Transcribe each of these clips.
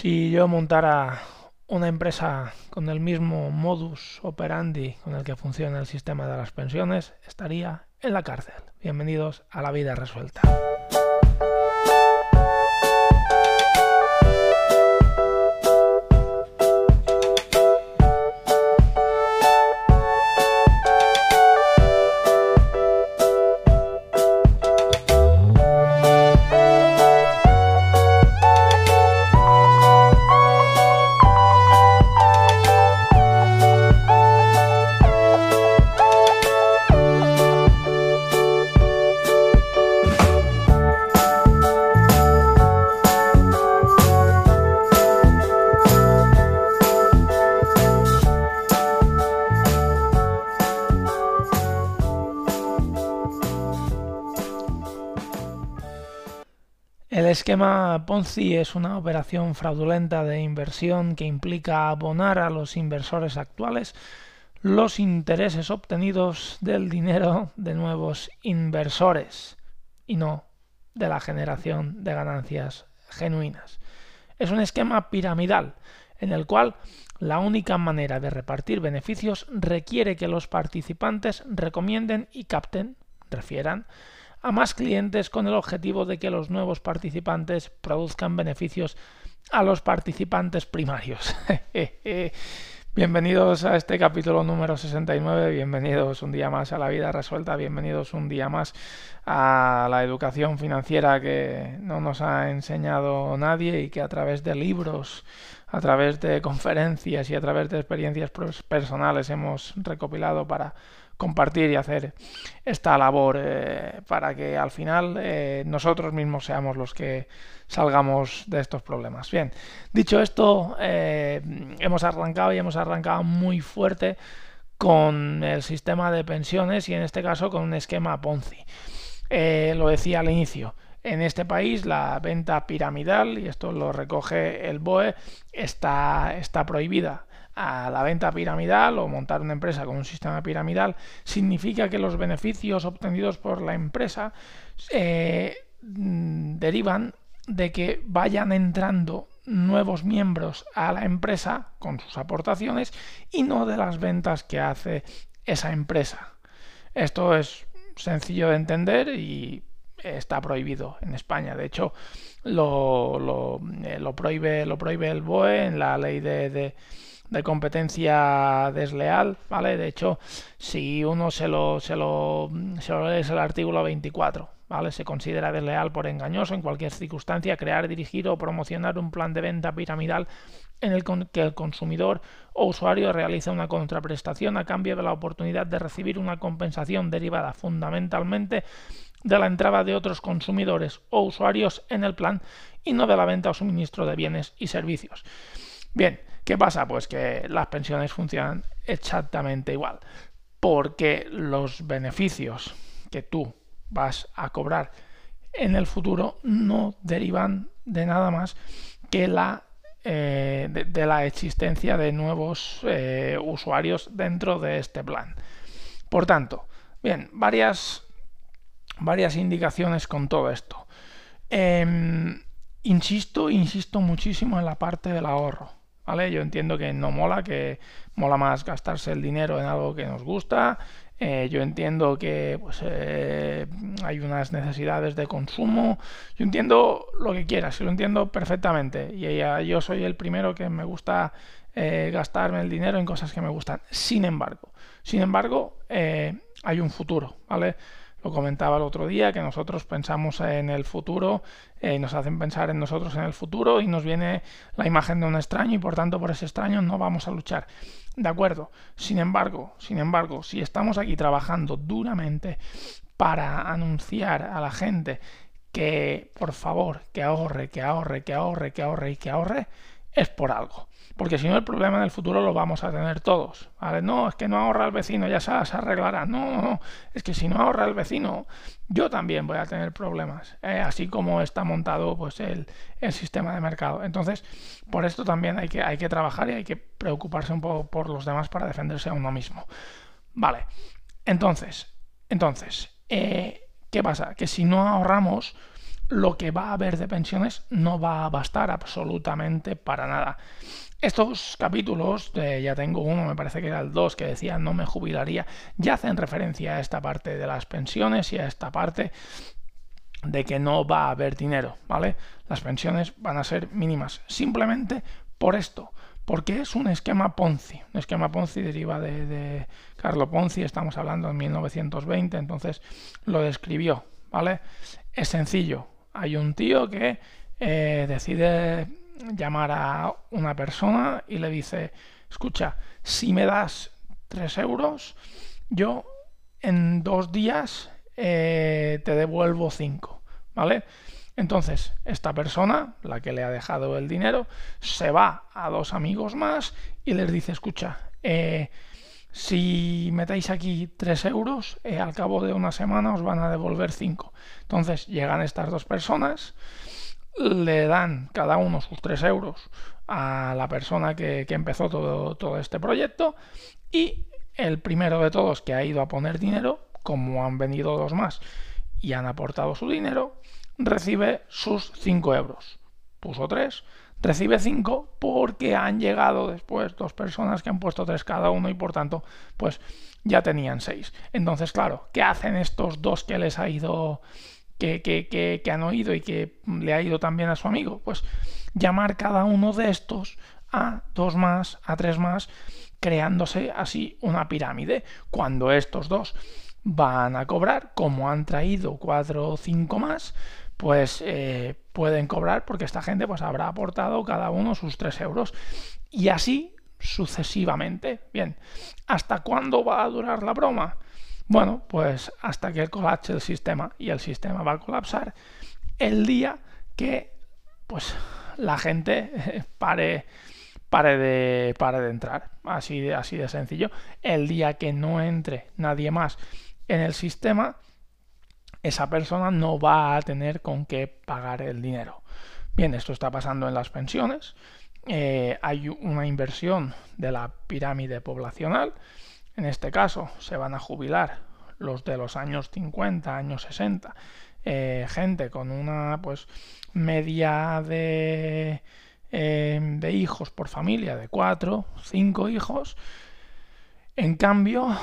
Si yo montara una empresa con el mismo modus operandi con el que funciona el sistema de las pensiones, estaría en la cárcel. Bienvenidos a la vida resuelta. Esquema Ponzi es una operación fraudulenta de inversión que implica abonar a los inversores actuales los intereses obtenidos del dinero de nuevos inversores y no de la generación de ganancias genuinas. Es un esquema piramidal en el cual la única manera de repartir beneficios requiere que los participantes recomienden y capten, refieran, a más clientes con el objetivo de que los nuevos participantes produzcan beneficios a los participantes primarios. bienvenidos a este capítulo número 69, bienvenidos un día más a la vida resuelta, bienvenidos un día más a la educación financiera que no nos ha enseñado nadie y que a través de libros, a través de conferencias y a través de experiencias personales hemos recopilado para compartir y hacer esta labor eh, para que al final eh, nosotros mismos seamos los que salgamos de estos problemas. Bien, dicho esto, eh, hemos arrancado y hemos arrancado muy fuerte con el sistema de pensiones y en este caso con un esquema Ponzi. lo decía al inicio. En este país la venta piramidal, y esto lo recoge el BOE, está, está prohibida a la venta piramidal o montar una empresa con un sistema piramidal significa que los beneficios obtenidos por la empresa eh, mm, derivan de que vayan entrando nuevos miembros a la empresa con sus aportaciones y no de las ventas que hace esa empresa. Esto es sencillo de entender y está prohibido en España. De hecho, lo, lo, eh, prohíbe, lo prohíbe el BOE en la ley de de competencia desleal, ¿vale? De hecho, si uno se lo, se lo, se lo es el artículo 24, ¿vale? Se considera desleal por engañoso en cualquier circunstancia crear, dirigir o promocionar un plan de venta piramidal en el que el consumidor o usuario realiza una contraprestación a cambio de la oportunidad de recibir una compensación derivada fundamentalmente de la entrada de otros consumidores o usuarios en el plan y no de la venta o suministro de bienes y servicios. Bien, ¿Qué pasa? Pues que las pensiones funcionan exactamente igual, porque los beneficios que tú vas a cobrar en el futuro no derivan de nada más que la eh, de, la existencia de nuevos eh, usuarios dentro de este plan. Por tanto, bien, varias, varias indicaciones con todo esto. Em, insisto, insisto muchísimo en la parte del ahorro. Yo entiendo que no mola, que mola más gastarse el dinero en algo que nos gusta. Eh, yo entiendo que pues, eh, hay unas necesidades de consumo. Yo entiendo lo que quieras, lo entiendo perfectamente. Y yo soy el primero que me gusta eh, gastarme el dinero en cosas que me gustan. Sin embargo, sin embargo, hay un futuro, ¿vale? Lo comentaba el otro día, que nosotros pensamos en el futuro, eh, nos hacen pensar en nosotros en el futuro y nos viene la imagen de un extraño y por tanto por ese extraño no vamos a luchar. De acuerdo. Sin embargo, sin embargo, si estamos aquí trabajando duramente para anunciar a la gente que por favor que ahorre, que ahorre, que ahorre, que ahorre y que ahorre, es por algo. Porque si no, el problema en el futuro lo vamos a tener todos. ¿vale? No, es que no ahorra el vecino, ya se, arreglará. No, no, no. Es que si no ahorra el vecino, yo también voy a tener problemas. ¿eh? Así como está montado pues, el, el, sistema de mercado. Entonces, por esto también hay que, hay que trabajar y hay que preocuparse un poco por los demás para defenderse a uno mismo. Vale. Entonces, entonces, eh, ¿qué pasa? Que si no ahorramos, lo que va a haber de pensiones no va a bastar absolutamente para nada. Estos capítulos, ya tengo uno, me parece que era el 2, que decía no me jubilaría, ya hacen referencia a esta parte de las pensiones y a esta parte de que no va a haber dinero, ¿vale? Las pensiones van a ser mínimas, simplemente por esto, porque es un esquema Ponzi. Un esquema Ponzi deriva de, Carlo Ponzi, estamos hablando en 1920, entonces lo describió, ¿vale? Es sencillo, hay un tío que eh, decide llamar a una persona y le dice, escucha, si me das 3 euros, yo en dos días eh, te devuelvo 5, ¿vale? Entonces, esta persona, la que le ha dejado el dinero, se va a dos amigos más y les dice, escucha, eh, si metéis aquí 3 euros, eh, al cabo de una semana os van a devolver 5. Entonces llegan estas dos personas, le dan cada uno sus 3 euros a la persona que, empezó todo, todo este proyecto y el primero de todos que ha ido a poner dinero, como han venido dos más y han aportado su dinero, recibe sus 5 euros. Puso 3, recibe 5 porque han llegado después dos personas que han puesto 3 cada uno y por tanto pues ya tenían 6. Entonces, claro, ¿qué hacen estos dos que les ha ido, que, que, que, que han oído y que le ha ido también a su amigo? Pues llamar cada uno de estos a dos más, a tres más, creándose así una pirámide. Cuando estos dos van a cobrar, como han traído cuatro o cinco más, pues eh, pueden cobrar porque esta gente pues habrá aportado cada uno sus 3 euros. Y así sucesivamente. Bien, ¿hasta cuándo va a durar la broma? Bueno, pues hasta que colapse el sistema y el sistema va a colapsar el día que pues la gente pare pare de pare de entrar así de así de sencillo el día que no entre nadie más en el sistema esa persona no va a tener con qué pagar el dinero. Bien, esto está pasando en las pensiones. Eh, hay una inversión de la pirámide poblacional. En este caso, se van a jubilar los de los años 50, años 60. Eh, gente con una pues media de, eh, de hijos por familia de 4, 5 hijos en cambio,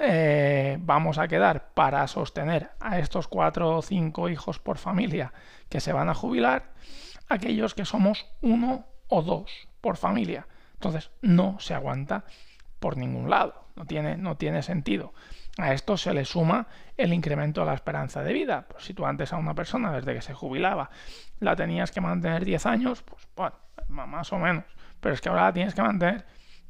eh, vamos a quedar para sostener a estos cuatro o cinco hijos por familia que se van a jubilar, aquellos que somos uno o dos por familia. Entonces, no se aguanta por ningún lado, no tiene, no tiene sentido. A esto se le suma el incremento de la esperanza de vida. Pues si tú antes a una persona, desde que se jubilaba, la tenías que mantener 10 años, pues bueno, más o menos. Pero es que ahora la tienes que mantener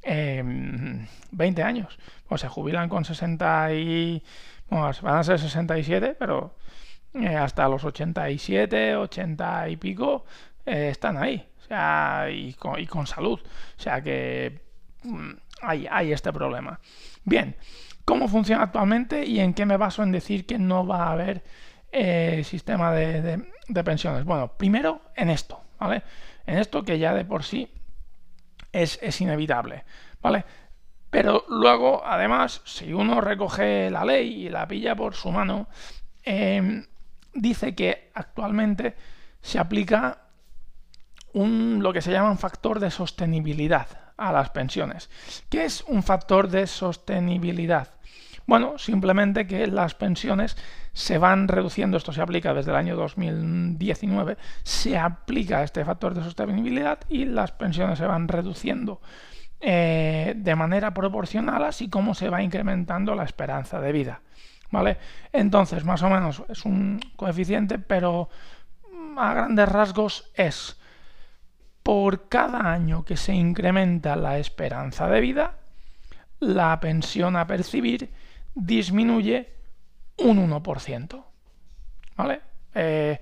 20 em, años. Pues se jubilan con 60 y... Bueno, van a ser 67, pero eh, hasta los 87, 80 y pico eh, están ahí. O sea, y con, y con salud. O sea que mm, hay, hay este problema. Bien, ¿cómo funciona actualmente y en qué me baso en decir que no va a haber eh, sistema de, de, de pensiones? Bueno, primero en esto, ¿vale? En esto que ya de por sí es, inevitable, ¿vale? Pero luego, además, si uno recoge la ley y la pilla por su mano, em, dice que actualmente se aplica un, lo que se llama un factor de sostenibilidad a las pensiones. ¿Qué es un factor de sostenibilidad? Bueno, simplemente que las pensiones se van reduciendo, esto se aplica desde el año 2019, se aplica este factor de sostenibilidad y las pensiones se van reduciendo eh, de manera proporcional así como se va incrementando la esperanza de vida. ¿Vale? Entonces, más o menos es un coeficiente, pero a grandes rasgos es por cada año que se incrementa la esperanza de vida, la pensión a percibir disminuye un 1%. ¿Vale? Eh,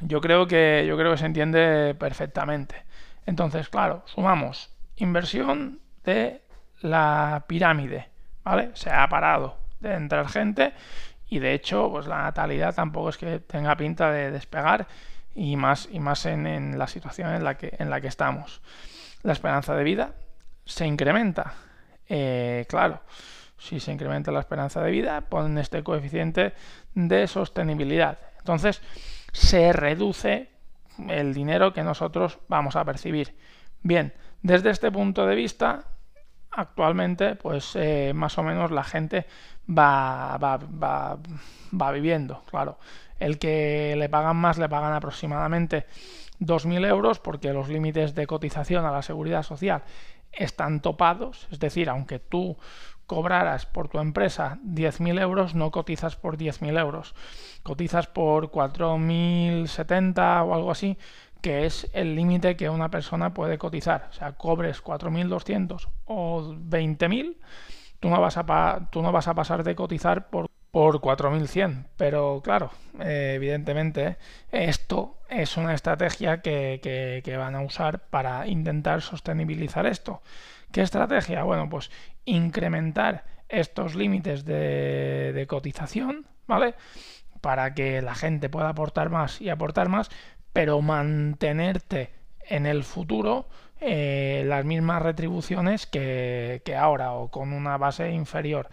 yo, creo que, yo creo que se entiende perfectamente. Entonces, claro, sumamos inversión de la pirámide. ¿Vale? Se ha parado de entrar gente y de hecho, pues la natalidad tampoco es que tenga pinta de despegar y más, y más en, la situación en la, que, en la que estamos. La esperanza de vida se incrementa. Eh, claro, si se incrementa la esperanza de vida, ponen este coeficiente de sostenibilidad. Entonces, se reduce el dinero que nosotros vamos a percibir. Bien, desde este punto de vista, actualmente, pues eh, más o menos la gente va, va, va, va viviendo, claro. El que le pagan más le pagan aproximadamente 2.000 euros porque los límites de cotización a la seguridad social están topados, es decir, aunque tú cobraras por tu empresa 10.000 euros, no cotizas por 10.000 euros, cotizas por 4.070 o algo así, que es el límite que una persona puede cotizar. O sea, cobres 4.200 o 20.000, tú, no vas a tú no vas a pasar de cotizar por por 4100. Pero claro, eh, evidentemente esto es una estrategia que, van a usar para intentar sostenibilizar esto. ¿Qué estrategia? Bueno, pues incrementar estos límites de, de cotización, ¿vale? Para que la gente pueda aportar más y aportar más, pero mantenerte en el futuro eh, las mismas retribuciones que, que ahora o con una base inferior.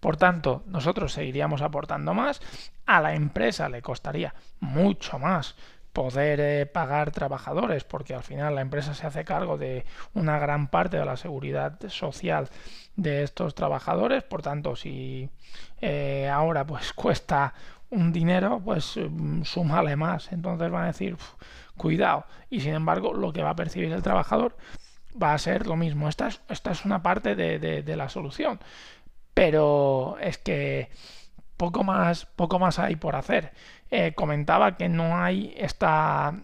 Por tanto, nosotros seguiríamos aportando más, a la empresa le costaría mucho más poder eh, pagar trabajadores, porque al final la empresa se hace cargo de una gran parte de la seguridad social de estos trabajadores, por tanto, si eh, ahora pues cuesta un dinero, pues mm, súmale más, entonces van a decir, cuidado, y sin embargo lo que va a percibir el trabajador va a ser lo mismo. Esta es, esta es una parte de, de la solución pero es que poco más, poco más hay por hacer. Eh, comentaba que no hay esta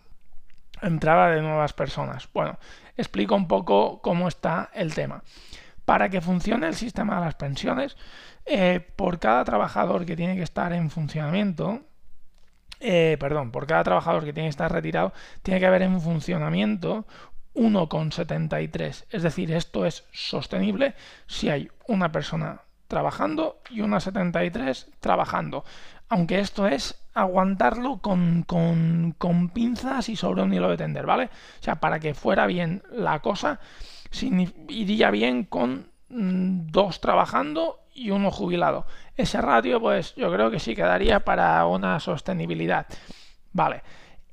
entrada de nuevas personas. Bueno, explico un poco cómo está el tema. Para que funcione el sistema de las pensiones, eh, por cada trabajador que tiene que estar en funcionamiento, eh, perdón, por cada trabajador que tiene que estar retirado, tiene que haber en funcionamiento 1,73. Es decir, esto es sostenible si hay una persona trabajando y una 73 trabajando. Aunque esto es aguantarlo con, con, pinzas y sobre un hilo de tender, ¿vale? O sea, para que fuera bien la cosa, iría bien con mm, dos trabajando y uno jubilado. Ese ratio, pues yo creo que sí quedaría para una sostenibilidad. Vale.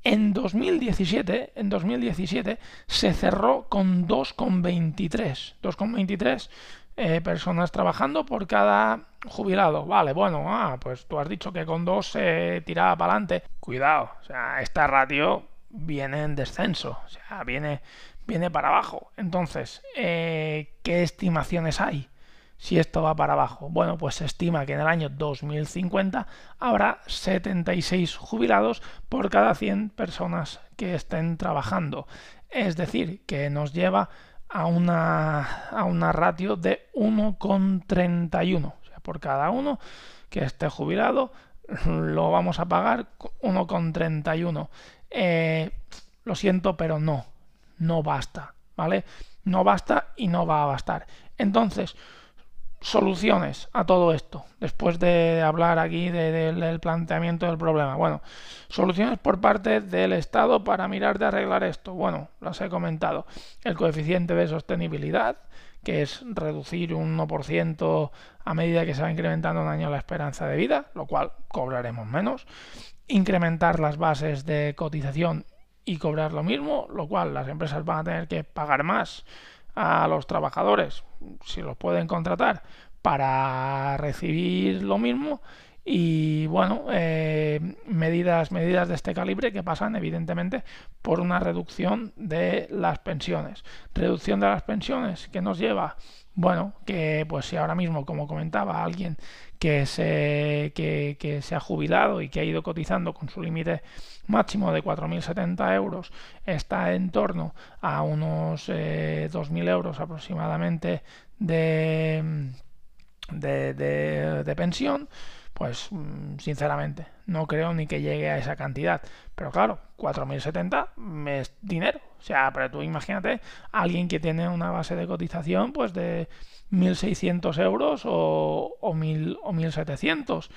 En 2017, en 2017 se cerró con 2,23. 2,23 eh, personas trabajando por cada jubilado. Vale, bueno, ah, pues tú has dicho que con dos se tiraba para adelante. Cuidado, esta ratio viene en descenso, o sea, viene, viene para abajo. Entonces, eh, ¿qué estimaciones hay? Si esto va para abajo, bueno, pues se estima que en el año 2050 habrá 76 jubilados por cada 100 personas que estén trabajando. Es decir, que nos lleva a una, a una ratio de 1,31. O sea, por cada uno que esté jubilado lo vamos a pagar 1,31. Eh, lo siento, pero no, no basta, ¿vale? No basta y no va a bastar. Entonces, soluciones a todo esto, después de hablar aquí del planteamiento del problema. Bueno, soluciones por parte del Estado para mirar de arreglar esto. Bueno, las he comentado. El coeficiente de sostenibilidad, que es reducir un 1% a medida que se va incrementando un año la esperanza de vida, lo cual cobraremos menos. Incrementar las bases de cotización y cobrar lo mismo, lo cual las empresas van a tener que pagar más a los trabajadores, si los pueden contratar, para recibir lo mismo y bueno eh, medidas medidas de este calibre que pasan evidentemente por una reducción de las pensiones. Reducción de las pensiones que nos lleva bueno, que pues si ahora mismo, como comentaba, alguien que se, que, se ha jubilado y que ha ido cotizando con su límite máximo de 4.070 euros está en torno a unos 2.000 eh, euros aproximadamente de, de, de pensión, pues mm, sinceramente no creo ni que llegue a esa cantidad. Pero claro, 4.070 es dinero. O sea, pero tú imagínate alguien que tiene una base de cotización pues de 1.600 euros o, o, 1.000, o 1.700.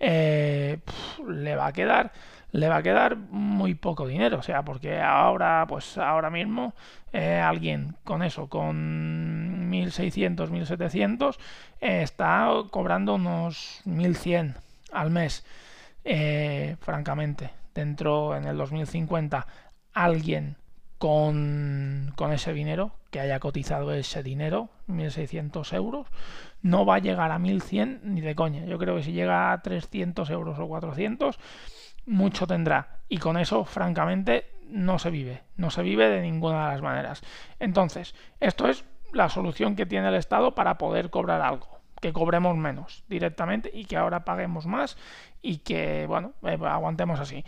Eh, le va a quedar le va a quedar muy poco dinero o sea porque ahora pues ahora mismo eh, alguien con eso con 1600 1700 eh, está cobrando unos 1100 al mes eh, francamente dentro en el 2050 alguien con, con, ese dinero, que haya cotizado ese dinero, 1.600 euros, no va a llegar a 1.100 ni de coña. Yo creo que si llega a 300 euros o 400, mucho tendrá. Y con eso, francamente, no se vive. No se vive de ninguna de las maneras. Entonces, esto es la solución que tiene el Estado para poder cobrar algo. Que cobremos menos directamente y que ahora paguemos más y que, bueno, eh, aguantemos así.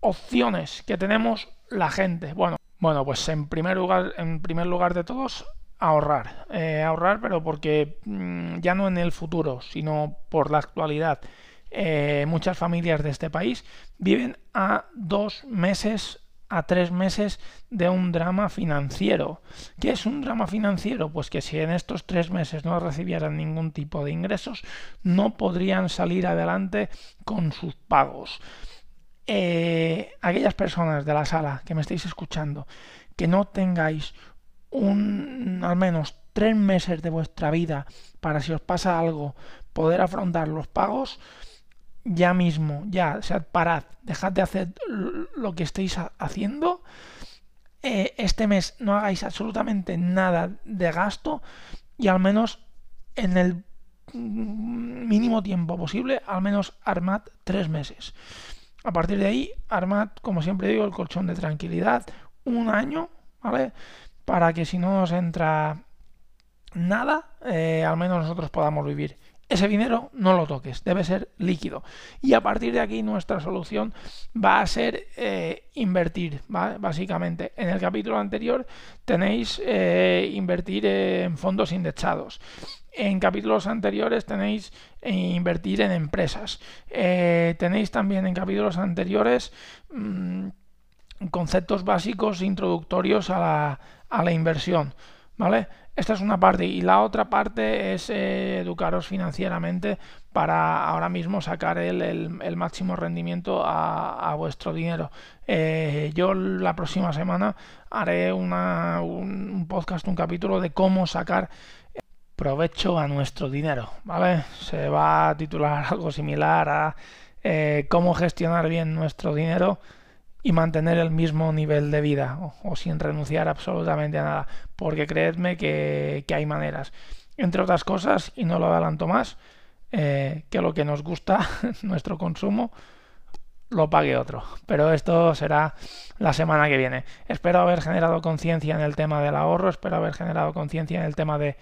Opciones que tenemos la gente. Bueno, bueno, pues en primer lugar, en primer lugar de todos, ahorrar. Eh, ahorrar, pero porque mm, ya no en el futuro, sino por la actualidad. Eh, muchas familias de este país viven a dos meses a tres meses de un drama financiero. ¿Qué es un drama financiero? Pues que si en estos tres meses no recibieran ningún tipo de ingresos, no podrían salir adelante con sus pagos. Eh, aquellas personas de la sala que me estáis escuchando, que no tengáis un al menos tres meses de vuestra vida para si os pasa algo poder afrontar los pagos, ya mismo, ya, o sea, parad, dejad de hacer lo que estáis haciendo. Eh, este mes no hagáis absolutamente nada de gasto y al menos en el mínimo tiempo posible, al menos armad tres meses. A partir de ahí, armad, como siempre digo, el colchón de tranquilidad, un año, ¿vale? Para que si no os entra nada, eh, al menos nosotros podamos vivir ese dinero no lo toques, debe ser líquido. Y a partir de aquí nuestra solución va a ser eh, invertir, básicamente. En el capítulo anterior tenéis eh, invertir en fondos indexados. En capítulos anteriores tenéis eh, invertir en empresas. tenéis también en capítulos anteriores mm, conceptos básicos introductorios a la, a la inversión. ¿Vale? Esta es una parte y la otra parte es eh, educaros financieramente para ahora mismo sacar el, máximo rendimiento a, vuestro dinero. Eh, yo la próxima semana haré una, un, podcast, un capítulo de cómo sacar provecho a nuestro dinero, ¿vale? Se va a titular algo similar a eh, cómo gestionar bien nuestro dinero y mantener el mismo nivel de vida o, sin renunciar absolutamente a nada, porque creedme que, hay maneras. Entre otras cosas, y no lo adelanto más, eh, que lo que nos gusta, nuestro consumo, lo pague otro. Pero esto será la semana que viene. Espero haber generado conciencia en el tema del ahorro, espero haber generado conciencia en el tema de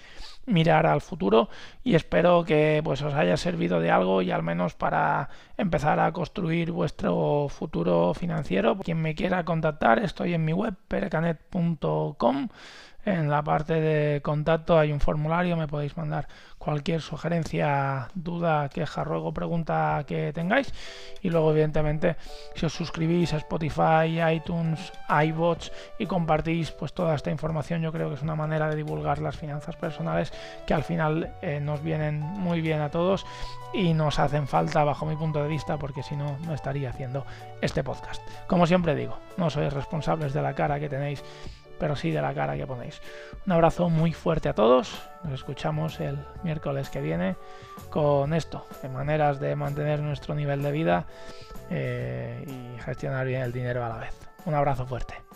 mirar al futuro y espero que pues os haya servido de algo y al menos para empezar a construir vuestro futuro financiero. Quien me quiera contactar, estoy en mi web perecanet.com en la parte de contacto hay un formulario, me podéis mandar cualquier sugerencia, duda, queja, ruego, pregunta que tengáis. Y luego, evidentemente, si os suscribís a Spotify, iTunes, iBots y compartís pues toda esta información, yo creo que es una manera de divulgar las finanzas personales que al final eh, nos vienen muy bien a todos y nos hacen falta bajo mi punto de vista porque si no, no estaría haciendo este podcast. Como siempre digo, no sois responsables de la cara que tenéis pero sí de la cara que ponéis. Un abrazo muy fuerte a todos. Nos escuchamos el miércoles que viene con esto, de maneras de mantener nuestro nivel de vida eh, y gestionar bien el dinero a la vez. Un abrazo fuerte.